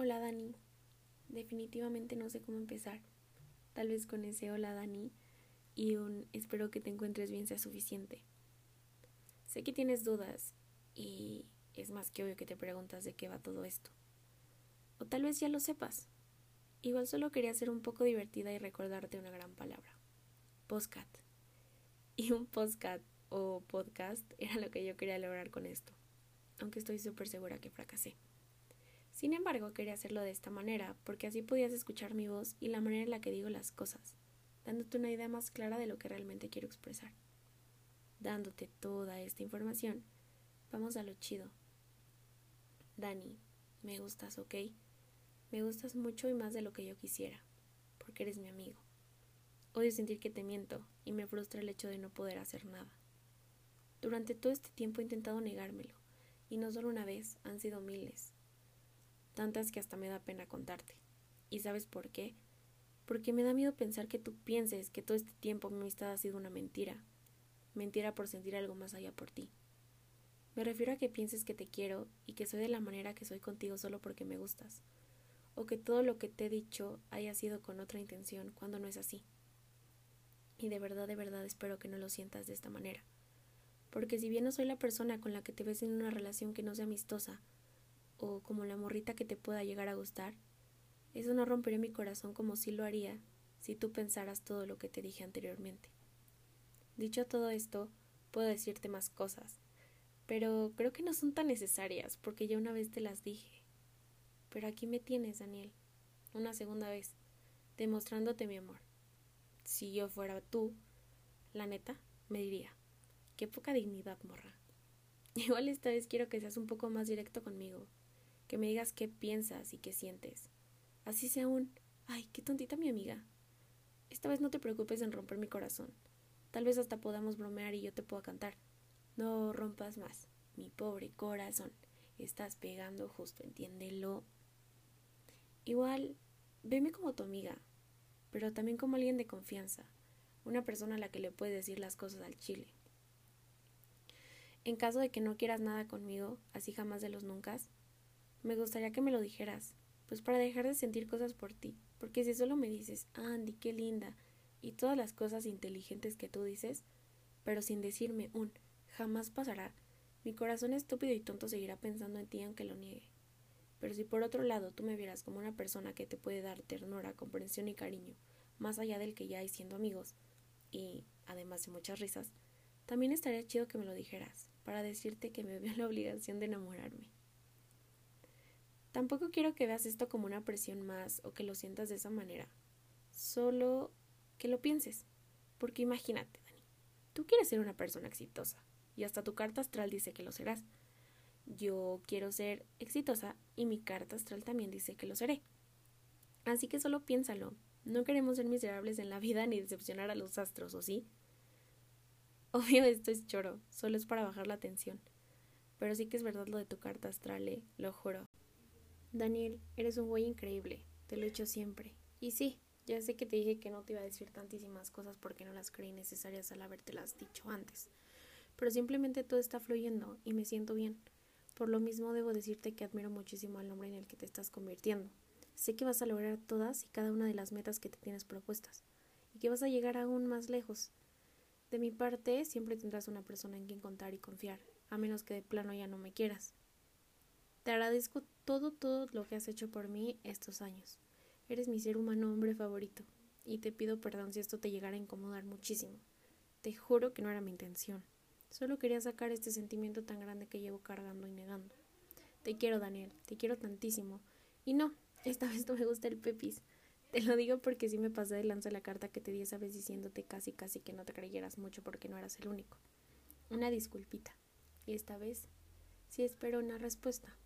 Hola Dani. Definitivamente no sé cómo empezar. Tal vez con ese hola Dani y un espero que te encuentres bien sea suficiente. Sé que tienes dudas y es más que obvio que te preguntas de qué va todo esto. O tal vez ya lo sepas. Igual solo quería ser un poco divertida y recordarte una gran palabra. Postcat. Y un postcat o podcast era lo que yo quería lograr con esto, aunque estoy súper segura que fracasé. Sin embargo, quería hacerlo de esta manera, porque así podías escuchar mi voz y la manera en la que digo las cosas, dándote una idea más clara de lo que realmente quiero expresar. Dándote toda esta información, vamos a lo chido. Dani, me gustas, ¿ok? Me gustas mucho y más de lo que yo quisiera, porque eres mi amigo. Odio sentir que te miento y me frustra el hecho de no poder hacer nada. Durante todo este tiempo he intentado negármelo, y no solo una vez, han sido miles, tantas que hasta me da pena contarte. ¿Y sabes por qué? Porque me da miedo pensar que tú pienses que todo este tiempo mi amistad ha sido una mentira. Mentira por sentir algo más allá por ti. Me refiero a que pienses que te quiero y que soy de la manera que soy contigo solo porque me gustas. O que todo lo que te he dicho haya sido con otra intención cuando no es así. Y de verdad, de verdad espero que no lo sientas de esta manera. Porque si bien no soy la persona con la que te ves en una relación que no sea amistosa, o como la morrita que te pueda llegar a gustar, eso no rompería mi corazón como si lo haría si tú pensaras todo lo que te dije anteriormente. Dicho todo esto, puedo decirte más cosas, pero creo que no son tan necesarias porque ya una vez te las dije. Pero aquí me tienes, Daniel, una segunda vez, demostrándote mi amor. Si yo fuera tú, la neta, me diría, qué poca dignidad, morra. Igual esta vez quiero que seas un poco más directo conmigo, que me digas qué piensas y qué sientes. Así sea un, ay, qué tontita mi amiga. Esta vez no te preocupes en romper mi corazón. Tal vez hasta podamos bromear y yo te pueda cantar. No rompas más, mi pobre corazón. Estás pegando justo, entiéndelo. Igual, veme como tu amiga, pero también como alguien de confianza, una persona a la que le puedes decir las cosas al chile. En caso de que no quieras nada conmigo, así jamás de los nunca, me gustaría que me lo dijeras, pues para dejar de sentir cosas por ti, porque si solo me dices, Andy, qué linda, y todas las cosas inteligentes que tú dices, pero sin decirme un jamás pasará, mi corazón estúpido y tonto seguirá pensando en ti aunque lo niegue. Pero si por otro lado tú me vieras como una persona que te puede dar ternura, comprensión y cariño, más allá del que ya hay siendo amigos, y además de muchas risas, también estaría chido que me lo dijeras, para decirte que me veo la obligación de enamorarme. Tampoco quiero que veas esto como una presión más o que lo sientas de esa manera. Solo que lo pienses. Porque imagínate, Dani, tú quieres ser una persona exitosa y hasta tu carta astral dice que lo serás. Yo quiero ser exitosa y mi carta astral también dice que lo seré. Así que solo piénsalo. No queremos ser miserables en la vida ni decepcionar a los astros, ¿o sí? Obvio esto es choro, solo es para bajar la tensión. Pero sí que es verdad lo de tu carta astral, ¿eh? lo juro. Daniel, eres un güey increíble, te lo he hecho siempre. Y sí, ya sé que te dije que no te iba a decir tantísimas cosas porque no las creí necesarias al habértelas dicho antes. Pero simplemente todo está fluyendo y me siento bien. Por lo mismo debo decirte que admiro muchísimo al hombre en el que te estás convirtiendo. Sé que vas a lograr todas y cada una de las metas que te tienes propuestas y que vas a llegar aún más lejos. De mi parte, siempre tendrás una persona en quien contar y confiar, a menos que de plano ya no me quieras. Te agradezco todo, todo lo que has hecho por mí estos años. Eres mi ser humano hombre favorito, y te pido perdón si esto te llegara a incomodar muchísimo. Te juro que no era mi intención. Solo quería sacar este sentimiento tan grande que llevo cargando y negando. Te quiero, Daniel, te quiero tantísimo. Y no, esta vez no me gusta el pepis. Te lo digo porque sí me pasé de lanza la carta que te di esa vez diciéndote casi casi que no te creyeras mucho porque no eras el único. Una disculpita. Y esta vez sí espero una respuesta.